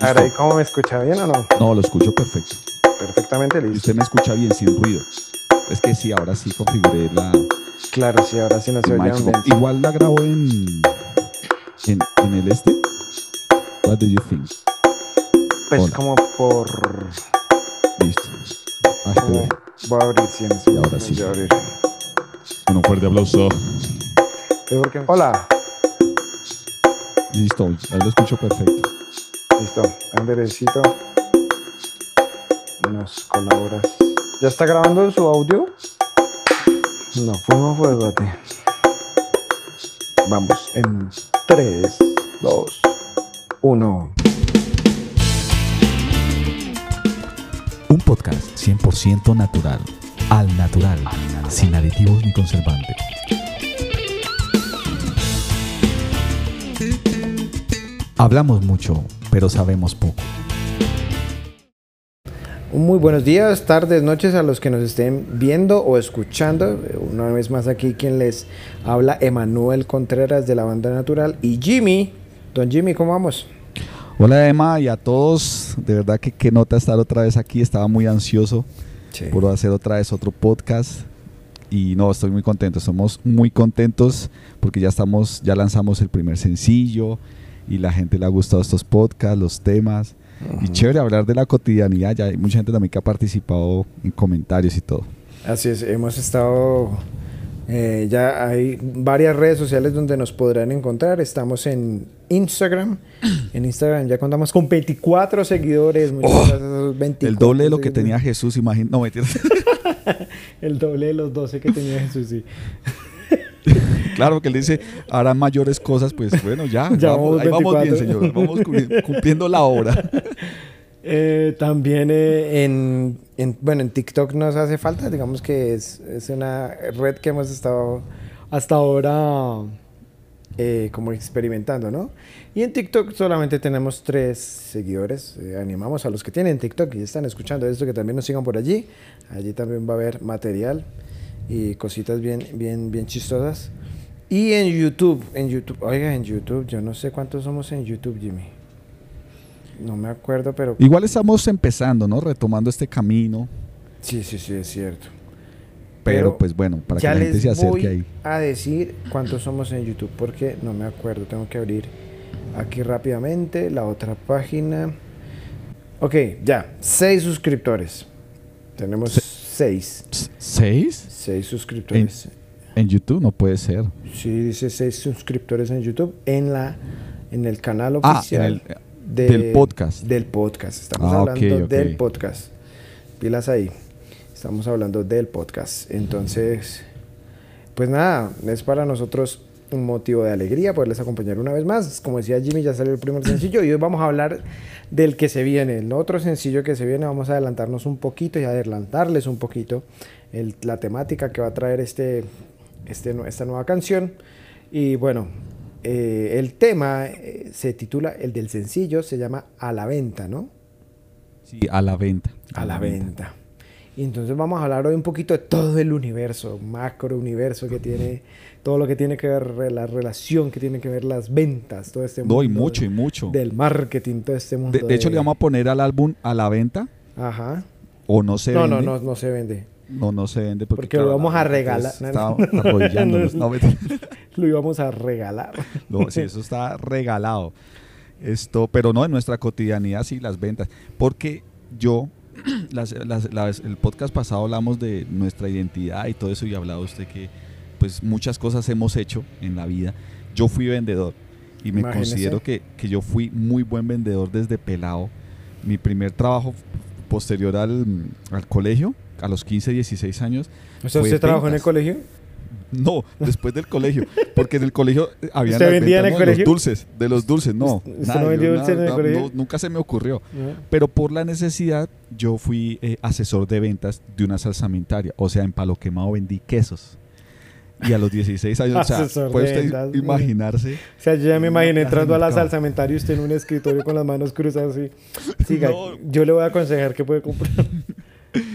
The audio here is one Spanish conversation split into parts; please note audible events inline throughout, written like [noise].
Ahora, ¿y cómo me escucha? ¿Bien o no? No, lo escucho perfecto. Perfectamente Y listo. usted me escucha bien, sin ruido. Es que sí, ahora sí configuré la Claro, sí, ahora sí no se oye. Igual la grabo en, en, en el este. What do you think? Pues Hola. como por... Listo. Ah, como-. Voy a abrir, sí, en ese Y ahora sí. voy a abrir. Con un fuerte aplauso. Hola. Listo, ahí lo escucho perfecto. Listo. Anderecito. Nos colaboras. ¿Ya está grabando su audio? No, fuimos fuego a ti. Vamos, en 3, 2, 1. Un podcast 100% natural, al natural, sin aditivos ni conservantes. Hablamos mucho, pero sabemos poco. Muy buenos días, tardes, noches a los que nos estén viendo o escuchando. Una vez más aquí quien les habla, Emanuel Contreras de la Banda Natural y Jimmy. Don Jimmy, ¿cómo vamos? Hola Emma y a todos. De verdad que qué nota estar otra vez aquí. Estaba muy ansioso por hacer otra vez otro podcast. Y no, estoy muy contento. Estamos muy contentos porque ya estamos, ya lanzamos el primer sencillo y la gente le ha gustado estos podcasts, los temas. Y chévere hablar de la cotidianidad. Ya hay mucha gente también que ha participado en comentarios y todo. Así es, hemos estado, eh, ya hay varias redes sociales donde nos podrán encontrar. Estamos en Instagram. [clears throat] En Instagram ya contamos con 24 seguidores. Muchas gracias a esos 24 Oh, El doble de lo que tenía Jesús, imagínate. No, mentira. [laughs] El doble de los 12 que tenía Jesús, sí. [laughs] Claro que él dice, harán mayores cosas, pues bueno, ya. [laughs] Ya vamos, ahí vamos bien, 24. señor. Vamos cumpliendo- [laughs] cumpliendo la obra. Eh, también eh, en, en- bueno, en TikTok nos hace falta, digamos que es, es una red que hemos estado hasta ahora eh, como experimentando, ¿no? Y en TikTok solamente tenemos tres seguidores. Eh, animamos a los que tienen TikTok y están escuchando esto que también nos sigan por allí. Allí también va a haber material y cositas bien, bien, bien chistosas. Y en YouTube, en YouTube, oiga, en YouTube, yo no sé cuántos somos en YouTube, Jimmy. No me acuerdo, pero Igual estamos empezando, ¿no? Retomando este camino. Sí, sí, sí, es cierto. Pero, Pero pues bueno, para que la gente se acerque voy ahí. a decir cuántos somos en YouTube porque no me acuerdo. Tengo que abrir aquí rápidamente la otra página. Ok, ya. Seis suscriptores. Tenemos Se- seis. ¿Seis? Seis suscriptores. En YouTube no puede ser. Sí, dice seis suscriptores en YouTube en la en el canal Ah, en oficial el- de- del podcast. Del podcast. Estamos Ah, hablando del podcast. Pilas ahí. Estamos hablando del podcast. Entonces, pues nada, es para nosotros un motivo de alegría poderles acompañar una vez más. Como decía Jimmy, ya salió el primer sencillo y hoy vamos a hablar del que se viene. El otro sencillo que se viene, vamos a adelantarnos un poquito y adelantarles un poquito el- la temática que va a traer este, este, esta nueva canción. Y bueno, eh, el tema eh, se titula, el del sencillo se llama A la venta, ¿no? Sí, a la venta. A la venta. Y entonces vamos a hablar hoy un poquito de todo el universo, macro universo que tiene, todo lo que tiene que ver, la relación que tiene que ver las ventas, todo este mundo. No, y mucho, y mucho. Del marketing, todo este mundo. De, de hecho, le vamos a poner al álbum a la venta Ajá. o no se No, vende. no, no, no se vende. No, no se vende porque, Porque lo vamos a regalar. No. [laughs] [laughs] Lo íbamos a regalar. [laughs] No, sí, eso está regalado. Esto, pero no, en nuestra cotidianidad sí, las ventas. Porque yo, [clears throat] las- las- las- el podcast pasado hablamos de nuestra identidad y todo eso y hablaba usted que pues muchas cosas hemos hecho en la vida. Yo fui vendedor y me Imagínese. considero que, que yo fui muy buen vendedor desde pelado. Mi primer trabajo posterior al, al colegio, a los 15, 16 años, O sea, ¿usted trabajó en el colegio? no, después del colegio, porque en el colegio había [laughs] ¿Usted vendía en el colegio? los dulces, de los dulces, no. ¿Usted- usted nada, no vendía yo dulces en el nada, colegio? no, nunca se me ocurrió. Ajá. Pero por la necesidad, yo fui eh, asesor de ventas de una salsamentaria. O sea, en Palo Quemado vendí quesos. Y a los 16 años, o sea, Asesor puede de usted imaginarse. O sea, yo ya me imaginé entrando a la salsamentaria y usted en un escritorio con las manos cruzadas así. Siga, No. yo le voy a aconsejar que puede comprar.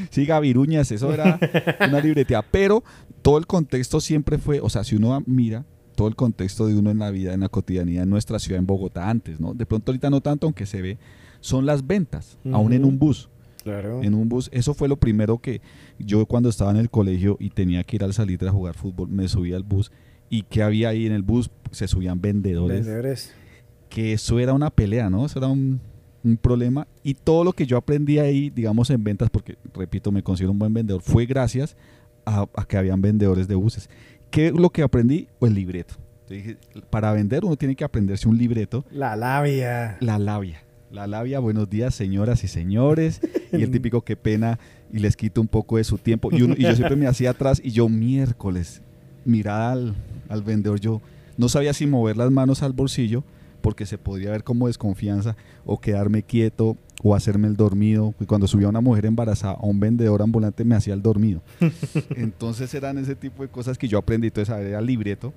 Sí, Gaviruñas, eso era una libretea. Pero todo el contexto siempre fue, o sea, si uno mira, todo el contexto de uno en la vida, en la cotidianidad en nuestra ciudad, en Bogotá antes, ¿no? De pronto ahorita no tanto, aunque se ve, son las ventas, aún en un bus. Claro. En un bus, eso fue lo primero que yo cuando estaba en el colegio y tenía que ir al salir a jugar fútbol, me subía al bus y que había ahí en el bus, se subían vendedores. Vendedores. Que eso era una pelea, ¿no? Eso era un, un problema y todo lo que yo aprendí ahí, digamos, en ventas, porque repito, me considero un buen vendedor, fue gracias a, a que habían vendedores de buses. ¿Qué es lo que aprendí? El libreto. Para vender uno tiene que aprenderse un libreto. La labia. La labia. La labia, buenos días, señoras y señores. Y el [laughs] típico, qué pena, y les quito un poco de su tiempo. Y, uno- y yo siempre me hacía atrás y yo miércoles, miraba al, al vendedor, yo no sabía si mover las manos al bolsillo porque se podría ver como desconfianza o quedarme quieto o hacerme el dormido. Y cuando subía una mujer embarazada a un vendedor ambulante me hacía el dormido. [laughs] Entonces eran ese tipo de cosas que yo aprendí. Entonces, a ver, era el libreto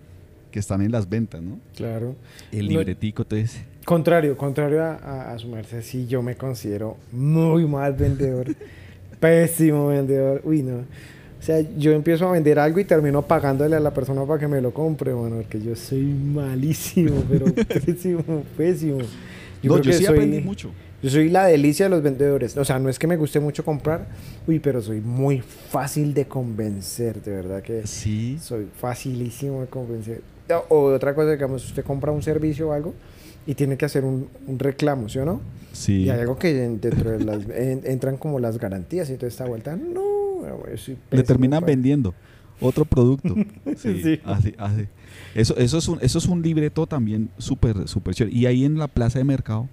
que están en las ventas, ¿no? Claro. El libretico, entonces... Contrario, contrario a, a, a su merced, sí, yo me considero muy mal vendedor. [laughs] Pésimo vendedor. Uy, no. O sea, yo empiezo a vender algo y termino pagándole a la persona para que me lo compre, bueno, porque yo soy malísimo, [laughs] pero pésimo, pésimo. no, creo yo que sí soy- aprendí mucho. Yo soy la delicia de los vendedores. O sea, no es que me guste mucho comprar, uy, pero soy muy fácil de convencer, de verdad que Sí. soy facilísimo de convencer. O otra cosa, digamos, usted compra un servicio o algo y tiene que hacer un, un reclamo, ¿sí o no? Sí. Y hay algo que en- dentro de las... [laughs] en- entran como las garantías y toda esta vuelta, no, Le terminan para- vendiendo otro producto. [laughs] Sí, Sí. Así, así. Eso, eso, es un, eso es un libreto también súper súper chévere. Y ahí en la plaza de mercado,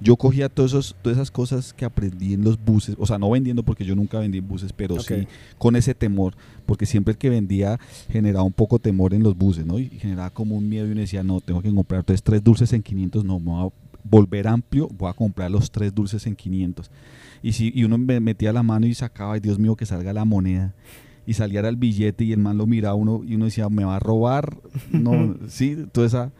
yo cogía todos esos, todas esas cosas que aprendí en los buses, o sea, no vendiendo porque yo nunca vendí en buses, pero sí con ese temor, porque siempre el que vendía generaba un poco temor en los buses, ¿no? Y generaba como un miedo y uno decía, no, tengo que comprar entonces tres dulces en 500, no, me voy a volver amplio, voy a comprar los tres dulces en 500. Y, si, y uno me metía la mano y sacaba, ay Dios mío, que salga la moneda. Y saliera el billete y el man lo miraba uno y uno decía, me va a robar. No, [laughs] sí, toda esa.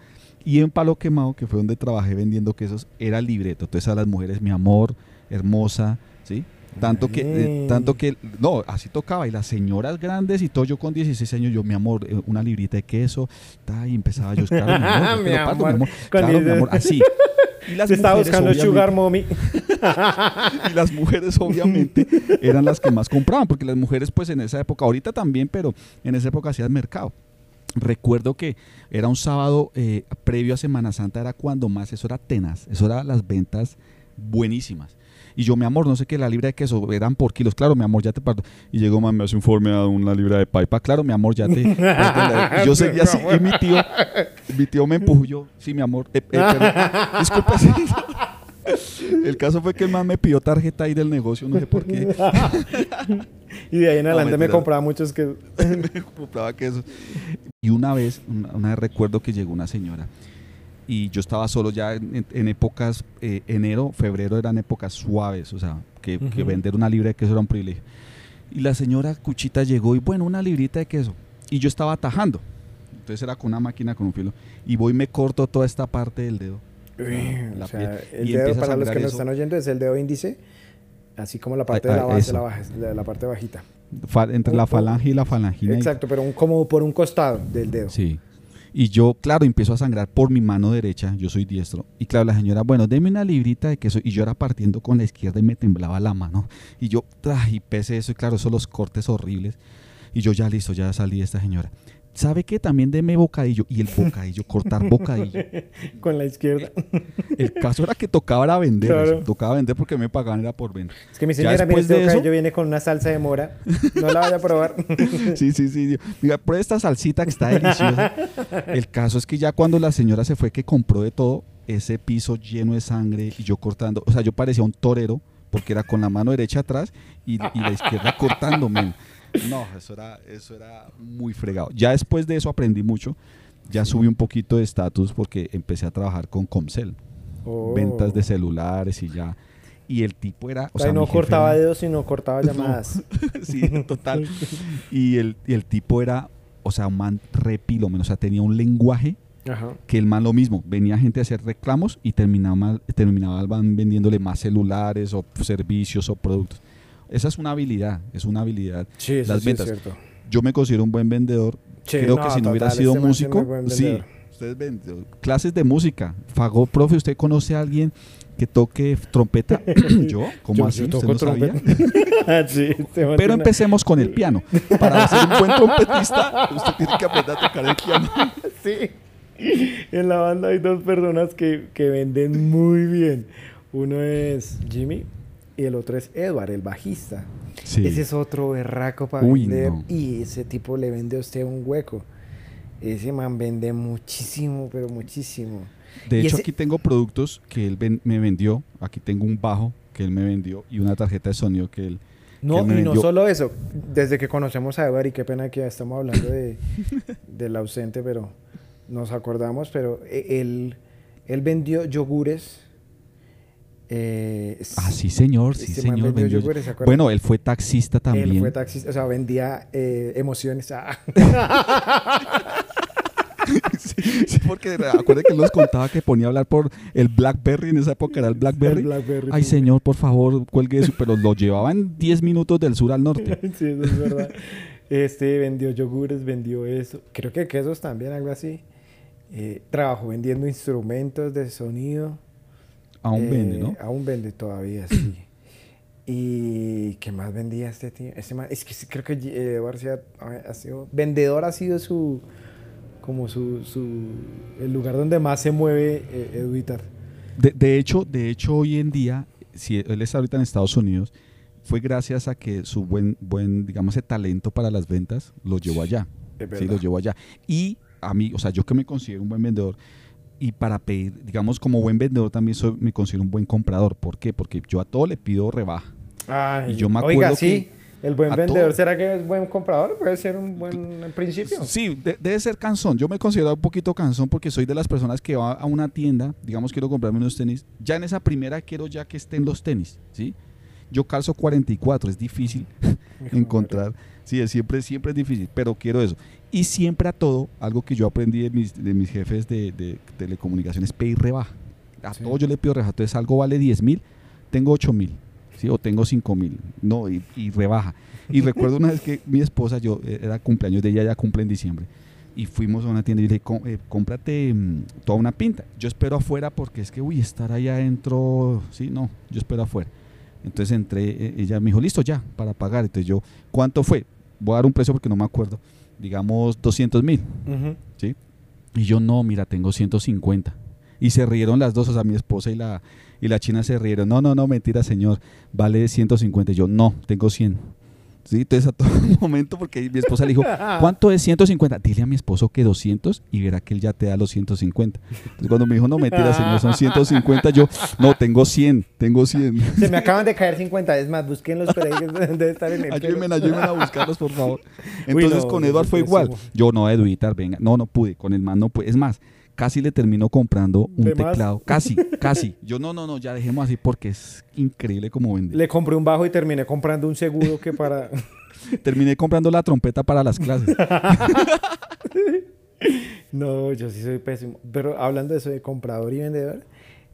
Y en Palo Quemado, que fue donde trabajé vendiendo quesos, era el libreto. Entonces a las mujeres, mi amor, hermosa, ¿sí? Tanto que, eh, tanto que, no, así tocaba. Y las señoras grandes y todo, yo con 16 años, yo, mi amor, eh, una librita de queso, ta, y empezaba yo, claro, mi amor, [laughs] Mi parto, amor, claro, mi 16. amor, así. [laughs] Y las estaba mujeres, buscando obviamente, Sugar Mommy. [laughs] y las mujeres obviamente eran las que más compraban, porque las mujeres pues en esa época, ahorita también, pero en esa época hacían mercado. Recuerdo que era un sábado eh, previo a Semana Santa, era cuando más, eso era tenaz, eso era las ventas buenísimas. Y yo, mi amor, no sé qué, la libra de queso eran por kilos. Claro, mi amor, ya te parto. Y llegó, mamá, me hace informe a una libra de paipa. Claro, mi amor, ya te. [laughs] y yo seguía así. Y mi tío, mi tío me empujó. Yo, sí, mi amor. eh, eh, pero- disculpe, sí. [laughs] El caso fue que el man me pidió tarjeta ahí del negocio, no sé por qué. [laughs] Y de ahí en No, adelante me mentira. compraba muchos que... [laughs] me compraba queso. Y una vez, una, una vez recuerdo que llegó una señora y yo estaba solo ya en, en épocas, eh, enero, febrero eran épocas suaves, o sea, que, que Ujú. vender una libra de queso era un privilegio. Y la señora Cuchita llegó y bueno, una librita de queso. Y yo estaba atajando. Entonces era con una máquina con un filo. Y voy y me corto toda esta parte del dedo. Uy, La o sea, el Y dedo, para los que nos eso. están oyendo, es el dedo índice, así como la parte Ah, de la ah, base, la, baja- la, la parte bajita. Entre la Un falange y la falangina. Exacto, pero un, como por un costado del dedo. Sí. Y yo, claro, empiezo a sangrar por mi mano derecha, yo soy diestro. Y claro, la señora, bueno, deme una librita de queso. Y yo era partiendo con la izquierda y me temblaba la mano. Y yo, y pese eso, y claro, esos los cortes horribles. Y yo ya listo, ya salí de esta señora. ¿Sabe qué? También deme bocadillo. Y el bocadillo, cortar [laughs] bocadillo. Con la izquierda. El caso era que tocaba era vender. Claro. Tocaba vender porque me pagaban era por vender. Es que mi señora, después este de eso- bocadillo viene con una salsa de mora. No la vaya a probar. [laughs] Sí, sí, sí. Mira, prueba esta salsita que está deliciosa. El caso es que ya cuando la señora se fue que compró de todo, ese piso lleno de sangre y yo cortando, o sea, yo parecía un torero porque era con la mano derecha atrás y, y la izquierda cortándome. No, eso era, eso era muy fregado. Ya después de eso aprendí mucho. Ya subí un poquito de estatus porque empecé a trabajar con Comcel, Oh. ventas de celulares y ya. Y el tipo era, o sea, no cortaba era- dedos, sino cortaba [laughs] llamadas. [laughs] sí, total. Y el, y el tipo era, o sea, un man repilómeno, o sea, tenía un lenguaje Ajá. que el man lo mismo, venía gente a hacer reclamos y terminaba, terminaba el man vendiéndole más celulares o servicios o productos. Esa es una habilidad, es una habilidad. Sí, eso Las sí es ventas. cierto. Yo me considero un buen vendedor creo que si no hubiera sido este músico, sí, ustedes ven, clases de música. Fago, profe, ¿usted conoce a alguien que toque trompeta? [coughs] [coughs] ¿Yo? ¿Cómo así? Yo ¿Usted toco no sabía? [laughs] [laughs] sí, este Pero empecemos con el piano. [laughs] Para ser un buen trompetista, usted tiene que aprender a tocar el piano. Sí. En la banda hay dos personas que, que venden muy bien. Uno es Jimmy y el otro es Edward, el bajista. Sí. Ese es otro berraco para Uy, vender no. y ese tipo le vende a usted un hueco. Ese man vende muchísimo, pero muchísimo. De Y hecho, ese- aquí tengo productos que él ven- me vendió. Aquí tengo un bajo que él me vendió y una tarjeta de sonido que él. No, que me y no solo eso. Desde que conocemos a Edward, y qué pena que ya estamos hablando de, [laughs] del ausente, pero nos acordamos, pero e- él, él vendió yogures. Eh, Ah, sí, señor, sí, Este señor. vendió vendió- yogures, ¿se acuerda? Bueno, él fue taxista también. Él fue taxista, o sea, vendía eh, emociones. Ah. [laughs] [laughs] sí, sí, porque acuérdate que él nos contaba que ponía a hablar por el Blackberry. En esa época era el Blackberry. El Blackberry, Ay, señor, por favor, cuelgue eso. Pero lo llevaban 10 minutos del sur al norte. [laughs] sí, eso es verdad. Este vendió yogures, vendió eso. Creo que quesos también, algo así. Eh, trabajó vendiendo instrumentos de sonido. Aún Eh, vende, ¿no? Aún vende todavía, sí. [clears throat] ¿Y qué más vendía este tío? Este man- es que creo que eh, sí ha, sido... Vendedor ha sido su... Como su... su el lugar donde más se mueve eh, Edu Itar. De, de hecho, de hecho, hoy en día, si él está ahorita en Estados Unidos, fue gracias a que su buen, buen, digamos, ese talento para las ventas lo llevó allá. Sí, lo llevó allá. Y a mí, o sea, yo que me considero un buen vendedor, y para pedir, digamos, como buen vendedor también soy, me considero un buen comprador. ¿Por qué? Porque yo a todo le pido rebaja. Ay, Y yo me Oiga, acuerdo sí. El buen vendedor, todo- ¿será que es buen comprador? Puede ser un buen en principio. Sí, de- debe ser cansón. Yo me considero un poquito cansón porque soy de las personas que va a una tienda, digamos, quiero comprarme unos tenis. Ya en esa primera quiero ya que estén los tenis, ¿sí? Yo calzo 44, es difícil [laughs] encontrar. Sí, es siempre, siempre es difícil, pero quiero eso. Y siempre a todo, algo que yo aprendí de mis, de mis jefes de, de telecomunicaciones, pedir rebaja. A Sí. todo yo le pido rebaja. Entonces algo vale 10 mil, tengo 8 mil, ¿sí? O tengo 5 mil, no, y, y rebaja. Y [laughs] recuerdo una vez que mi esposa, yo, eh, era cumpleaños de ella, ya cumple en diciembre. Y fuimos a una tienda y le dije, "Com- eh, cómprate mm, toda una pinta. Yo espero afuera porque es que, uy, estar allá adentro, sí, no, yo espero afuera. Entonces entré, eh, ella me dijo, listo ya, para pagar. Entonces yo, ¿cuánto fue? Voy a dar un precio porque no me acuerdo. Digamos 200 mil. Ujú. ¿sí? Y yo, no, mira, tengo 150. Y se rieron las dos, o sea, mi esposa y la, y la china se rieron. No, no, no, mentira, señor, vale 150. Y yo, no, tengo 100. Sí, entonces a todo momento, porque mi esposa le dijo, [laughs] ¿cuánto es 150? Dile a mi esposo que 200 y verá que él ya te da los 150. Entonces cuando me dijo, no, mentira, señor, son 150, yo, no, tengo 100, tengo 100. [laughs] Se me acaban de caer 50. Es más, ahí que debe estar en el Ayúdenme, ayúdenme a buscarlos, por favor. Entonces no, con soy fue igual. Yo no, Eduitar, venga. No, no pude. Con el man no pude. Es más, casi le termino comprando un teclado. Casi, casi. Yo no, no, no, ya dejemos así porque es increíble como vende. Le compré un bajo y terminé comprando un seguro que para... [laughs] Terminé comprando la trompeta para las clases. [laughs] No, yo sí soy pésimo. Pero hablando de eso de comprador y vendedor,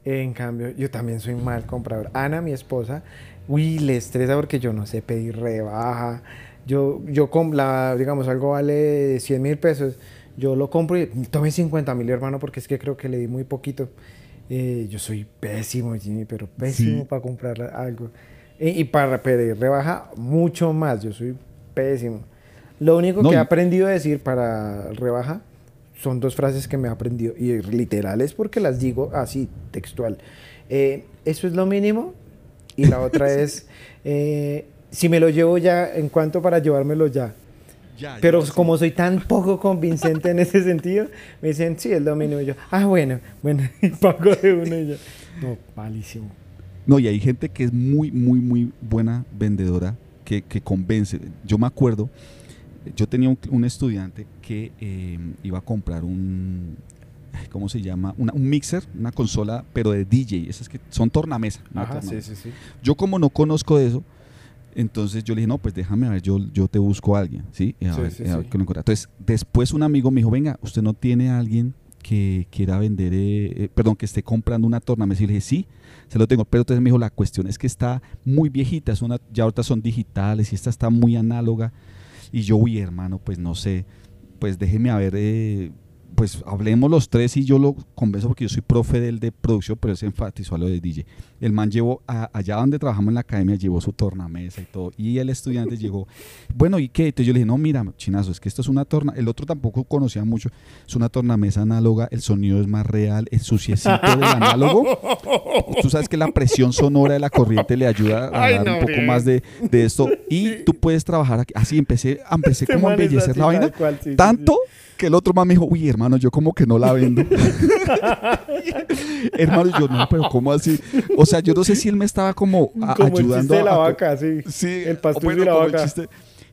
en cambio, yo también soy mal comprador. Ana, mi esposa, uy, le estresa porque yo no sé pedir rebaja. Yo, yo la, digamos, algo vale 100 mil pesos. Yo lo compro y tome 50 mil, hermano, porque es que creo que le di muy poquito. Eh, yo soy pésimo, Jimmy, pero pésimo Sí. para comprar algo. Y, y para pedir rebaja, mucho más. Yo soy pésimo. Lo único No, que he aprendido a decir para rebaja son dos frases que me he aprendido y literales porque las digo así, textual. Eh, eso es lo mínimo. Y la otra [laughs] es, eh, si me lo llevo ya, ¿en cuánto para llevármelo ya? Pero como soy tan poco convincente en ese sentido, me dicen, sí, es lo mínimo. Y yo, ah, bueno, bueno, [laughs] y pago de uno y yo, no, malísimo. No, y hay gente que es muy, muy, muy buena vendedora que, que convence. Yo me acuerdo, yo tenía un, un estudiante que eh, iba a comprar un, ¿cómo se llama? Una- un mixer, una consola, pero de DJ. Esas que son tornamesa. sí, sí, sí. Yo como no conozco de eso, entonces yo le dije, no, pues déjame a ver, yo, yo te busco a alguien, ¿sí? Y a Sí, ver, sí, a ver sí. lo encuentra. Entonces, después un amigo me dijo, venga, ¿usted no tiene a alguien que quiera vender, eh, eh, perdón, que esté comprando una tornamesa? Y le dije, sí, se lo tengo. Pero entonces me dijo, la cuestión es que está muy viejita, es una, ya ahorita son digitales y esta está muy análoga. Y yo, uy, hermano, pues no sé. pues déjeme a ver, eh, pues hablemos los tres y yo lo convenzo porque yo soy profe del de producción, pero se enfatizó a lo de DJ. El man llevó allá donde trabajamos en la academia, llevó su tornamesa y todo. Y el estudiante [laughs] llegó, bueno, ¿y qué? Entonces yo le dije, no, mira, chinazo, es que esto es una torna. El otro tampoco conocía mucho, es una tornamesa análoga, el sonido es más real, el suciecito del análogo. Tú sabes que la presión sonora de la corriente le ayuda a dar un poco más de, de, esto. Y tú puedes trabajar aquí. Así empecé, empecé como a embellecer la vaina. tanto que el otro man me dijo, uy, hermano, yo como que no la vendo. [laughs] hermano, yo no, pero ¿cómo así? O sea, yo no sé si él me estaba como, ayudando. El de la vaca, sí. Sí, el pastor de la vaca.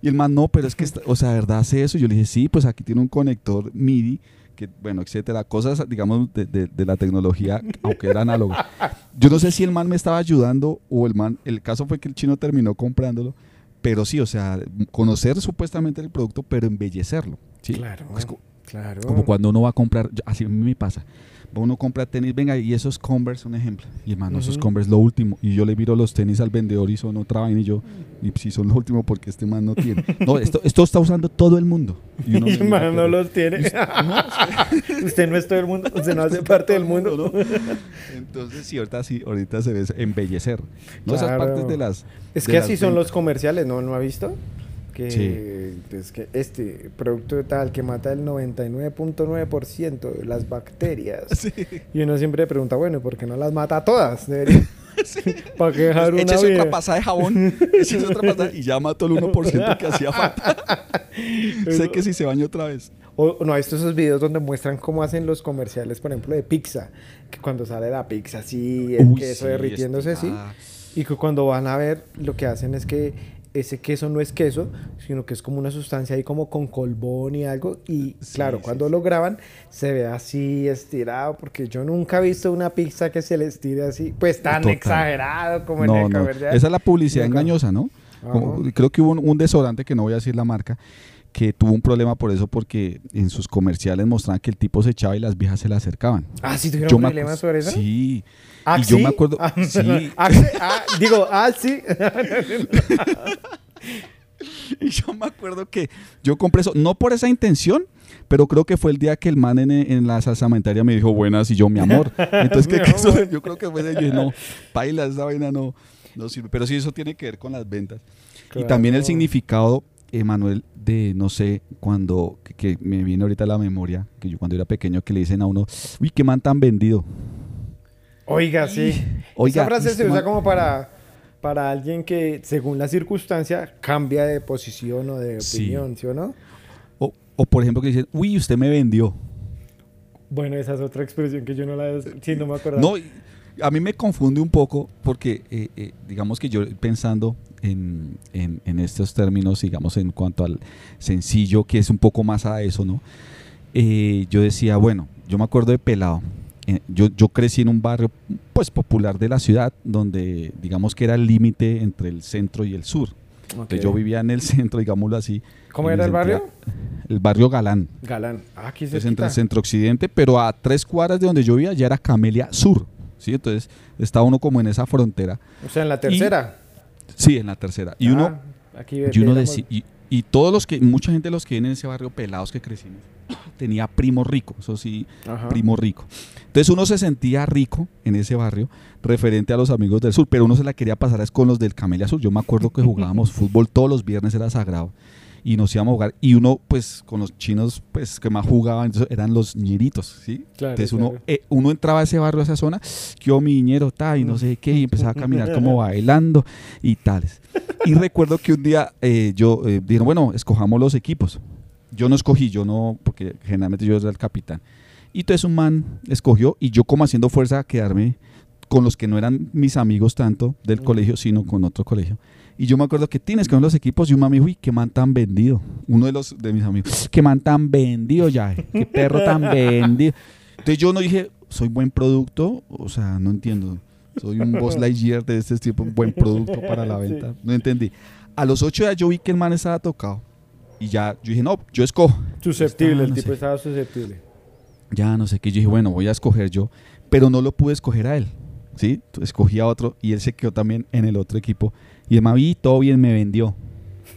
y el man, no, pero es que, o sea, ¿verdad hace eso? Yo le dije, sí, pues aquí tiene un conector MIDI que, bueno, etcétera, cosas, digamos, de, de, la tecnología, aunque era análogo. Yo no sé si el man me estaba ayudando o el man, el caso fue que el chino terminó comprándolo, pero sí, o sea, conocer supuestamente el producto, pero embellecerlo. Claro, claro. Como cuando uno va a comprar, así a mí me pasa. Uno compra tenis, venga, y esos Converse, un ejemplo. Y hermano, esos Converse lo último. Y yo le viro los tenis al vendedor y son otra vaina. Y yo, y si son lo último, porque este man no tiene. No, esto, esto está usando todo el mundo. Y uno [laughs] no los tiene. [laughs] Usted no, es todo el mundo, usted no hace parte del mundo. Entonces, sí, ahorita sí, ahorita se ve embellecer. ¿no? Esas partes de las. Es que así son los comerciales, ¿no? ¿No ha visto? Que, pues, que este producto tal que mata el 99.9% de las bacterias. [laughs] Y uno siempre pregunta, bueno, ¿por qué no las mata a todas? [laughs] [laughs] ¿Para qué dejar una Échese otra pasada de jabón. Échese otra pasada y ya mató el 1% que hacía falta. sé que si se baña otra vez. O no, visto esos videos donde muestran cómo hacen los comerciales, por ejemplo, de pizza. Que cuando sale la pizza así, el queso derritiéndose así. Y que cuando van a ver, lo que hacen es que ese queso no es queso, sino que es como una sustancia ahí como con colbón y algo. Y claro, cuando lo graban se ve así estirado, porque yo nunca he visto una pizza que se le estire así, pues tan exagerado como en el no. Esa es la publicidad engañosa, ¿no? creo que hubo un, desodorante que no voy a decir la marca que tuvo un problema por eso porque en sus comerciales mostraban que el tipo se echaba y las viejas se le acercaban. Ah, sí, tuvieron problemas sobre eso. Sí. ¿Ah, y yo me acuerdo. Ah, sí. Ah, digo, ah, sí. [laughs] y yo me acuerdo que yo compré eso, no por esa intención, pero creo que fue el día que el man en, la salsamentaria me dijo buenas y yo mi amor. Entonces, [laughs] que, eso, yo creo que fue de yo, no, baila, esa vaina no, no sirve. Pero sí, eso tiene que ver con las ventas. Y también el significado, Emanuel, de, no sé, cuando, que, me viene ahorita a la memoria, que yo cuando era pequeño, que le dicen a uno, uy, qué man tan vendido. Oiga, sí. [gasps] Oiga, Esa frase se usa como para, para alguien que, según la circunstancia, cambia de posición o de opinión, ¿sí, o no? O, o, por ejemplo, que dicen, uy, usted me vendió. Bueno, esa es otra expresión que yo no la... Sí, no me acuerdo. No, a mí me confunde un poco porque, eh, eh, digamos que yo pensando en, en, estos términos, digamos, en cuanto al sencillo, que es un poco más a eso, ¿no? Eh, yo decía, bueno, yo me acuerdo de Pelado. yo, yo crecí en un barrio pues popular de la ciudad donde digamos que era el límite entre el centro y el sur. yo vivía en el [laughs] centro, digámoslo así. ¿Cómo era el barrio? El barrio Galán. Galán. Ah, aquí se Es entre el centro occidente, pero a tres cuadras de donde yo vivía ya era Camelia Sur. ¿sí? Entonces estaba uno como en esa frontera. O sea, en la tercera. Sí, en la tercera. Y uno, ah, y, uno decía, y, todos los que, mucha gente de los que vienen en ese barrio pelados que crecimos, [coughs] tenía primo rico, eso sí, primo rico. Entonces uno se sentía rico en ese barrio referente a los amigos del sur, pero uno se la quería pasar con los del Camelia Sur. Yo me acuerdo que jugábamos [laughs] fútbol todos los viernes, era sagrado y nos íbamos a jugar. Y uno, pues, con los chinos, pues, que más jugaban, eran los ñeritos, ¿sí? entonces uno, eh, uno entraba a ese barrio, a esa zona, que yo mi ñero, ta, y no sé qué, y empezaba a caminar como [laughs] bailando y tales. Y recuerdo que un día eh, yo, eh, dijeron, bueno, escojamos los equipos. Yo no escogí, yo no, porque generalmente yo era el capitán. Y entonces un man escogió y yo como haciendo fuerza a quedarme con los que no eran mis amigos tanto del colegio, sino con otro colegio. Y yo me acuerdo que tienes que ver los equipos y un mami, uy, qué man tan vendido. Uno de los de mis amigos, qué man tan vendido ya, qué perro tan vendido. Entonces yo no dije, soy buen producto, o sea, no entiendo. Soy un boss Lightyear de este tipo, un buen producto para la [laughs] venta. No entendí. A los ocho días yo vi que el man estaba tocado. Y ya, yo dije, no, yo escojo. Susceptible, el tipo estaba susceptible. Ya no sé qué. Yo dije, bueno, voy a escoger yo. Pero no lo pude escoger a él. ¿Sí? Escogí a otro y él se quedó también en el otro equipo. Y el Mavi todo bien me vendió.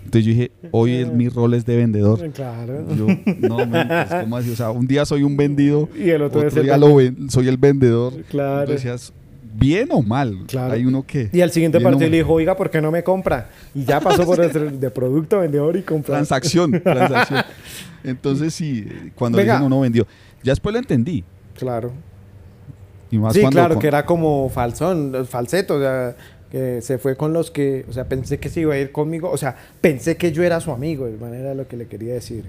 Entonces yo dije, hoy es, mi rol es de vendedor. [laughs] Claro. Yo, no, man, pues, ¿cómo así? O sea, un día soy un vendido, Y el otro, el día lo ven- soy el vendedor. Claro. Entonces decías, ¿bien o mal? Claro. Hay uno que... Y al siguiente partido le dijo, oiga, ¿por qué no me compra? Y ya pasó por el de producto, vendedor y compra. Transacción, [laughs] transacción. Entonces sí, cuando le Venga. dicen uno vendió. Ya después lo entendí. Claro. Y más Sí, cuando- claro, cu- que era como falsón, falseto, o sea, que se fue con los que, o sea, pensé que se iba a ir conmigo, o sea, pensé que yo era su amigo, de manera lo que le quería decir.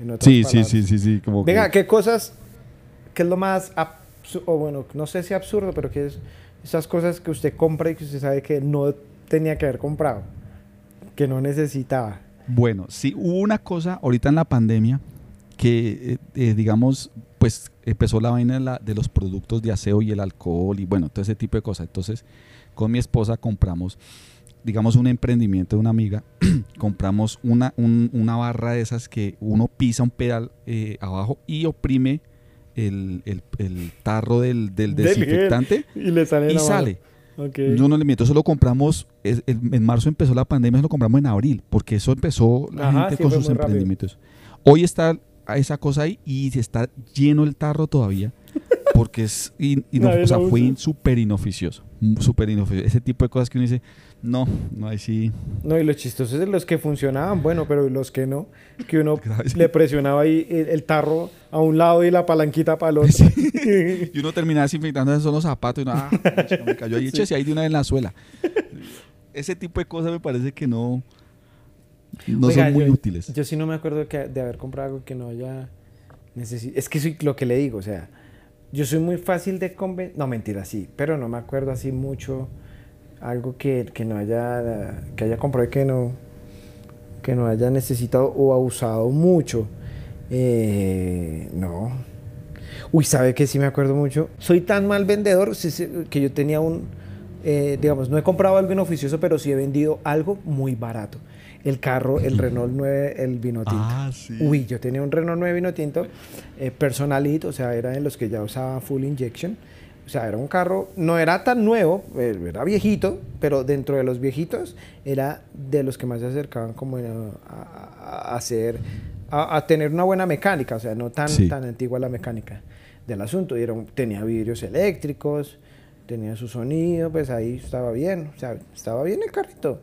en otras Sí, sí, palabras. sí, sí, sí. Como que- Venga, ¿qué cosas, qué es lo más, o bueno, no sé si absurdo, pero qué es esas cosas que usted compra y que usted sabe que no tenía que haber comprado, que no necesitaba? Bueno, sí, hubo una cosa ahorita en la pandemia que, eh, eh, digamos, pues empezó la vaina de, la- de los productos de aseo y el alcohol y bueno, todo ese tipo de cosas. Entonces, con mi esposa compramos, digamos, un emprendimiento de una amiga, [clears throat] compramos una, un- una barra de esas que uno pisa un pedal eh, abajo y oprime el, el- el tarro del, del Del gel. desinfectante [laughs] Y le sale y sale. Ok. Yo no le miento, eso lo compramos, es- el- en marzo empezó la pandemia, eso lo compramos en abril, porque eso empezó la Ajá, gente con sus rápido. emprendimientos. Hoy está esa cosa ahí y se está lleno el tarro todavía, [laughs] porque es, y, y no, Nadie o sea, fue in- súper inoficioso, súper inoficioso. Ese tipo de cosas que uno dice, no, no, ahí sí, No, y los chistosos es los que funcionaban, bueno, pero los que no, que uno [laughs] sí. le presionaba ahí el, el tarro a un lado y la palanquita para el otro. [laughs] y uno terminaba desinfectando esos son los zapatos y uno, ah, me cayó ahí, Sí. échese ahí de una vez en la suela. Ese tipo de cosas me parece que no, no Oiga, son muy yo- útiles. Yo sí no me acuerdo que- de haber comprado algo que no haya necesitado. Es que soy lo que le digo, o sea, yo soy muy fácil de convencer. No, mentira, sí, pero no me acuerdo así mucho algo que, que no haya, que haya comprado y que no, que no haya necesitado o ha usado mucho. Eh, no. Uy, ¿sabe que sí me acuerdo mucho? Soy tan mal vendedor que yo tenía un, eh, digamos, no he comprado algo inoficioso, pero sí he vendido algo muy barato. El carro, el Renault 9, el vino tinto. Ah, sí. Uy, yo tenía un Renault 9 vino tinto eh, personalito, o sea, era de los que ya usaba full injection. O sea, era un carro, no era tan nuevo, eh, era viejito, pero dentro de los viejitos era de los que más se acercaban como a, a- a hacer, a, a tener una buena mecánica, o sea, no tan, Sí. tan antigua la mecánica del asunto. Y era tenía vidrios eléctricos, tenía su sonido, pues ahí estaba bien, o sea, estaba bien el carrito.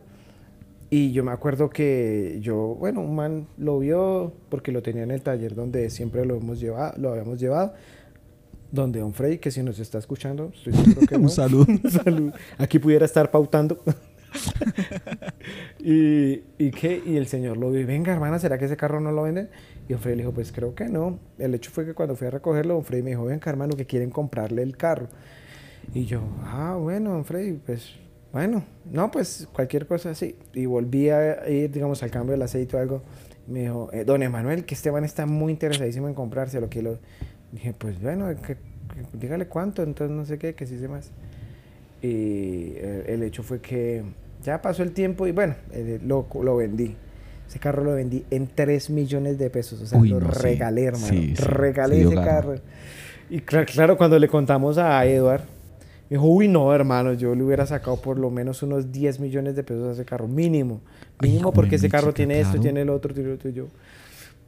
Y yo me acuerdo que yo, bueno, un man lo vio porque lo tenía en el taller donde siempre lo hemos llevado, lo habíamos llevado, donde Don Freddy, que si nos está escuchando, estoy seguro que [laughs] Un saludo. [laughs] Un saludo. Aquí pudiera estar pautando. [laughs] y, y qué, y el señor lo vio, venga hermana, ¿será que ese carro no lo venden? Y Don Freddy le dijo, pues creo que no. El hecho fue que cuando fui a recogerlo, Don Freddy me dijo, venga hermano, que quieren comprarle el carro. Y yo, ah, bueno, Don Freddy, pues bueno, no, pues cualquier cosa así. Y volví a ir, digamos, al cambio del aceite o algo. Me dijo, eh, don Emanuel, que Esteban está muy interesadísimo en comprarse lo que lo... Dije, pues bueno, que- que- dígale cuánto, entonces no sé qué, que sí sé más. Y eh, el hecho fue que ya pasó el tiempo y bueno, eh, lo, lo vendí. Ese carro lo vendí en 3 millones de pesos. O sea, Uy, lo no, sí. regalé, hermano. Sí, sí, regalé ese carro. Y cla- claro, cuando le contamos a Edward, me dijo, uy, no, hermano, yo le hubiera sacado por lo menos unos 10 millones de pesos a ese carro, mínimo. Mínimo porque ese carro chica, tiene esto, tiene el otro, tiene el otro. Y yo,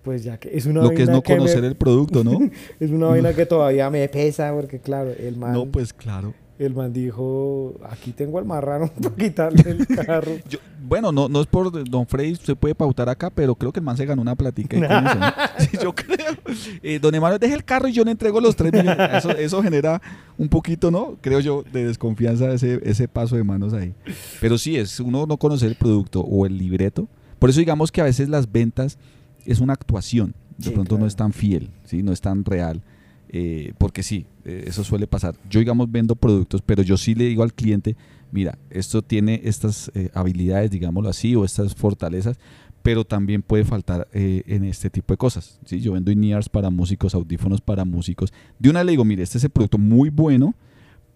pues ya que es una Lo que es no conocer el producto, ¿no? [laughs] es una vaina que [laughs] todavía me pesa porque, claro, el man, No, pues claro. el man dijo, aquí tengo al marrano [laughs] para quitarle el carro. Yo- bueno, no, no es por Don Freddy, se puede pautar acá, pero creo que el man se ganó una platica con eso, ¿no? [laughs] Sí, yo creo. Eh, don Emanuel, deje el carro y yo le entrego los 3 millones. Eso, eso genera un poquito, ¿no? Creo yo, de desconfianza ese, ese paso de manos ahí. Pero sí, es uno no conocer el producto o el libreto. Por eso digamos que a veces las ventas es una actuación. De Sí, pronto no es tan fiel, ¿sí? No es tan real. Eh, porque sí, eh, eso suele pasar. Yo, digamos, vendo productos, pero yo sí le digo al cliente, mira, esto tiene estas eh, habilidades, digámoslo así, o estas fortalezas, pero también puede faltar eh, en este tipo de cosas. ¿sí? Yo vendo in-ears para músicos, audífonos para músicos. De una le digo, mire, este es el producto muy bueno,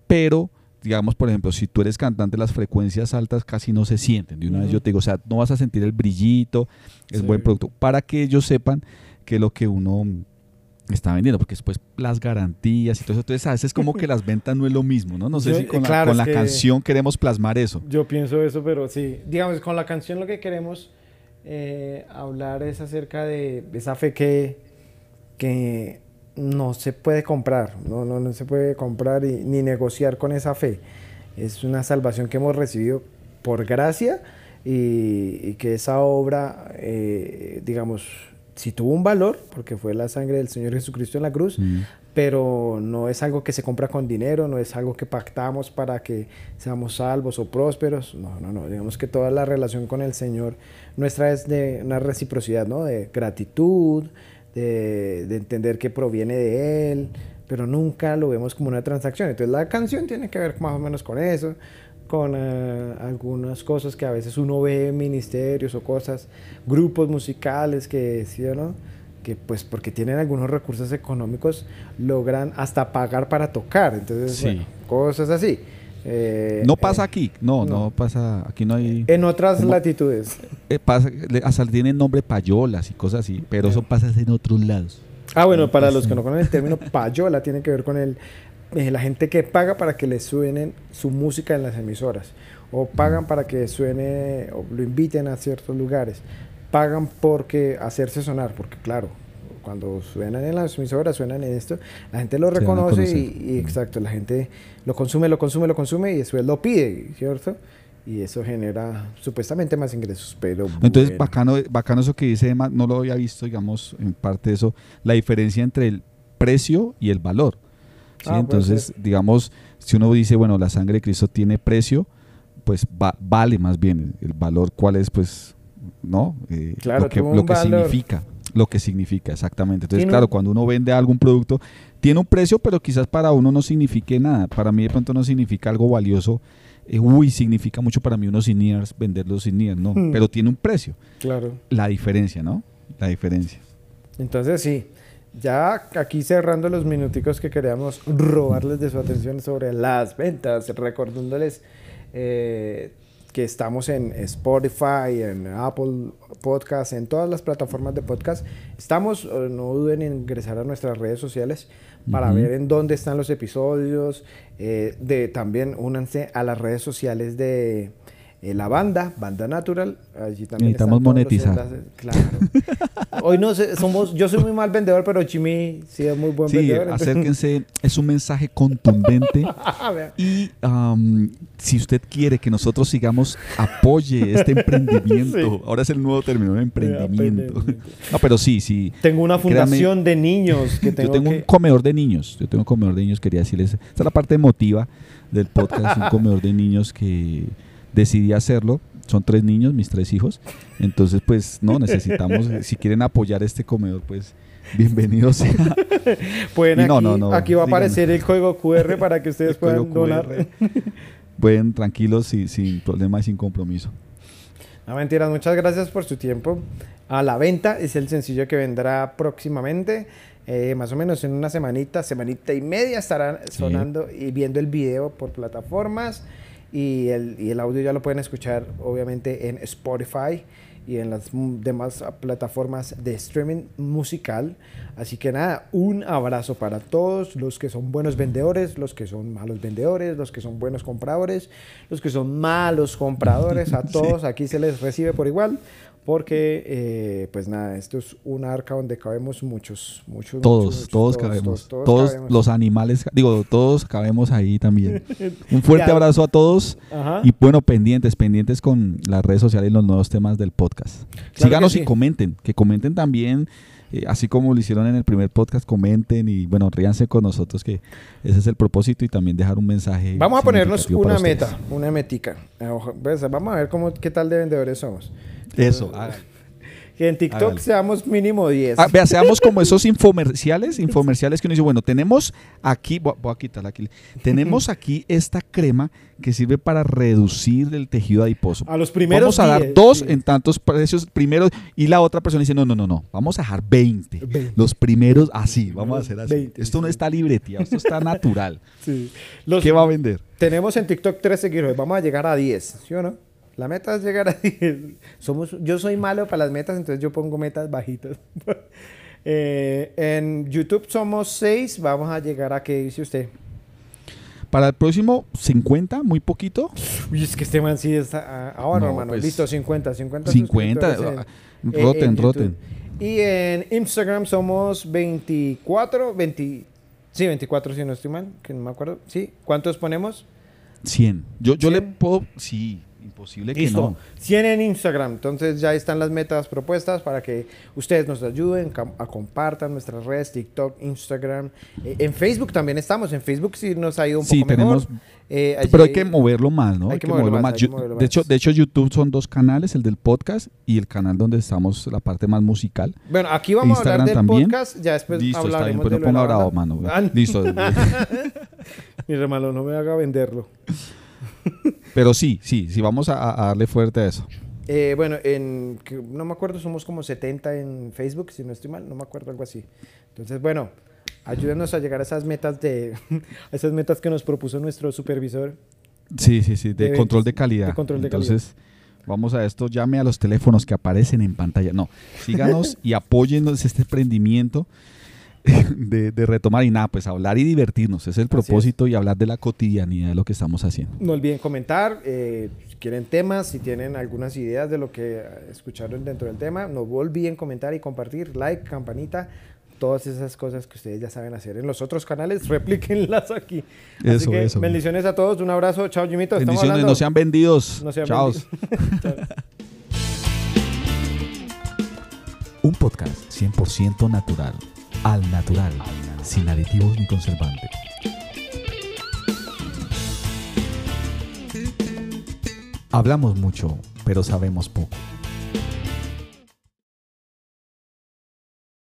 pero digamos, por ejemplo, si tú eres cantante, las frecuencias altas casi no se sienten. De una vez yo te digo, o sea, no vas a sentir el brillito, es Sí. buen producto, para que ellos sepan que lo que uno está vendiendo, porque después las garantías y todo eso, entonces a veces como que las ventas no es lo mismo, ¿no? No sé Yo- si con, claro, la, con la que- canción queremos plasmar eso. Yo pienso eso, pero sí. Digamos, con la canción lo que queremos eh, hablar es acerca de esa fe que, que no se puede comprar, no, no, no se puede comprar ni negociar con esa fe. Es una salvación que hemos recibido por gracia y, que esa obra, eh, digamos, si tuvo un valor, porque fue la sangre del Señor Jesucristo en la cruz, pero no es algo que se compra con dinero, no es algo que pactamos para que seamos salvos o prósperos, no, no, no, digamos que toda la relación con el Señor nuestra es de una reciprocidad, ¿no? De gratitud, de, de entender que proviene de Él, pero nunca lo vemos como una transacción. Entonces la canción tiene que ver más o menos con eso, con eh, algunas cosas que a veces uno ve en ministerios o cosas, grupos musicales que, ¿sí o no? que pues porque tienen algunos recursos económicos logran hasta pagar para tocar. Entonces, cosas así. Eh, no pasa eh, aquí, no, no, pasa, aquí no hay... En otras latitudes. pasa, hasta tienen nombre payolas y cosas así, pero eso pasa en otros lados. Ah, bueno, para los que no conocen el término [laughs] payola, tiene que ver con el eh, la gente que paga para que le suenen su música en las emisoras, o pagan para que suene, o lo inviten a ciertos lugares, pagan porque hacerse sonar, porque claro, cuando suenan en las emisoras, suenan en esto, la gente lo reconoce y, exacto, la gente lo consume, lo consume, lo consume y después lo pide, ¿cierto? Y eso genera supuestamente más ingresos, pero... Entonces, bacano, bacano eso que dice Emma, no lo había visto, digamos, en parte de eso, la diferencia entre el precio y el valor. Ah, Entonces, digamos, si uno dice, bueno, la sangre de Cristo tiene precio, pues vale más bien el valor, cuál es, pues, ¿no? Eh, claro, lo que, lo que significa. Lo que significa, exactamente. Entonces, claro, cuando uno vende algún producto, tiene un precio, pero quizás para uno no signifique nada. Para mí de pronto no significa algo valioso. Eh, uy, significa mucho para mí unos INEARS, vender los INEARS, no. Hmm. Pero tiene un precio. Claro. La diferencia, ¿no? La diferencia. Entonces, sí ya aquí cerrando los minuticos que queríamos robarles de su atención sobre las ventas, recordándoles eh, que estamos en Spotify, en Apple Podcast, en todas las plataformas de podcast. Estamos, eh, no duden en ingresar a nuestras redes sociales para ver en dónde están los episodios. Eh, de, también únanse a las redes sociales de eh, la banda, Banda Natural. Allí también Necesitamos monetizar. Claro. [laughs] Hoy no sé, somos, yo soy muy mal vendedor, pero Chimi sí es muy buen sí, vendedor. Acérquense, es un mensaje contundente. [laughs] y si usted quiere que nosotros sigamos, apoye este [laughs] emprendimiento. Ahora es el nuevo término, emprendimiento. no, pero sí, sí. Tengo una fundación de niños que tengo Yo tengo un comedor de niños. Yo tengo un comedor de niños, quería decirles. Esta es la parte emotiva del podcast, un comedor de niños que decidí hacerlo. Son tres niños, mis tres hijos. Entonces, pues, no, [laughs] necesitamos, si quieren apoyar este comedor, pues, bienvenidos sea. [laughs] Pueden aquí, no, no, no, aquí va a aparecer el código QR [laughs] para que ustedes puedan donar. Pueden tranquilos y sin problema y sin compromiso. No mentiras, muchas gracias por su tiempo. A la venta es el sencillo que vendrá próximamente. Eh, más o menos en una semanita, semanita y media estarán sonando y viendo el video por plataformas. Y el, y el audio ya lo pueden escuchar obviamente en Spotify y en las demás plataformas de streaming musical. Así que nada, un abrazo para todos los que son buenos vendedores, los que son malos vendedores, los que son buenos compradores, los que son malos compradores, a [laughs] todos aquí se les recibe por igual porque eh, pues nada, esto es un arca donde cabemos muchos, muchos. Todos, todos, cabemos. Todos, los animales, digo, todos cabemos ahí también. [laughs] un fuerte abrazo a todos y bueno, pendientes, pendientes con las redes sociales y los nuevos temas del podcast. Síganos y comenten, que comenten también. Eh, así como lo hicieron en el primer podcast, comenten y bueno, ríanse con nosotros que ese es el propósito y también dejar un mensaje. Vamos a ponernos una meta, una metica. Vamos a ver cómo, qué tal de vendedores somos. Eso. Que en TikTok seamos mínimo 10. Ah, vea, seamos como [laughs] esos infomerciales, infomerciales que uno dice, bueno, tenemos aquí, voy, a quitarla aquí, tenemos aquí esta crema que sirve para reducir el tejido adiposo. A los primeros Vamos a dar dos en tantos precios primeros y la otra persona dice, no, no, no, no, vamos a dejar 20. Los primeros así, vamos a hacer así. esto no está libreteado, esto está [laughs] natural. ¿Qué va a vender? Tenemos en TikTok tres seguidores, vamos a llegar a 10, ¿sí o no? La meta es llegar a [laughs] 10. Somos, yo soy malo para las metas, entonces yo pongo metas bajitas. [laughs] Eh, en YouTube somos 6. Vamos a llegar a qué dice usted. Para el próximo, 50, muy poquito. Uy, es que este man sí está. ah, Ahora, No, hermano. pues, Listo, 50. 50. 50. suscriptores en- ah, roten, en roten. Y en Instagram somos 24. 20, sí, 24, si no estoy mal. Que no me acuerdo. Sí. ¿Cuántos ponemos? 100. Yo, yo le 100. puedo. Sí, imposible que Listo. no. 100 en Instagram. Entonces ya están las metas propuestas para que ustedes nos ayuden, a compartan nuestras redes, TikTok, Instagram. Eh, en Facebook también estamos. En Facebook sí nos ha ido un Sí, poco tenemos- mejor. Eh, allí Pero hay que moverlo más, ¿no? hay que moverlo más, hay que Yu- moverlo de, hecho, más. de hecho, YouTube son dos canales, el del podcast y el canal donde estamos, la parte más musical. Bueno, aquí vamos a Instagram hablar del también. podcast. Ya después Listo, está bien, pero de no la ponga bravo, mano. Ah, Listo. [laughs] Mi hermano, no me haga venderlo. [laughs] pero sí, sí, sí, vamos a, a darle fuerte a eso. Eh, bueno, en, no me acuerdo, somos como 70 en Facebook, si no estoy mal, no me acuerdo, algo así. Entonces, bueno, ayúdenos a llegar a esas metas de [laughs] a esas metas que nos propuso nuestro supervisor. Sí, sí, sí, de, De control de calidad. de control de Entonces, vamos a esto, llame a los teléfonos que aparecen en pantalla. No, síganos [laughs] y apóyennos este emprendimiento [laughs] de, de retomar y nada, pues hablar y divertirnos. Es el propósito y hablar de la cotidianidad de lo que estamos haciendo. No olviden comentar, eh, si quieren temas, si tienen algunas ideas de lo que escucharon dentro del tema, no olviden comentar y compartir, like, campanita, todas esas cosas que ustedes ya saben hacer en los otros canales, [laughs] replíquenlas aquí. Así Eso, que eso. bendiciones a todos, un abrazo, chao Jimito. Bendiciones, hablando. no sean vendidos. No sean Chao. vendidos. [laughs] Un podcast 100% natural, al natural, sin aditivos ni conservantes. Hablamos mucho, pero sabemos poco.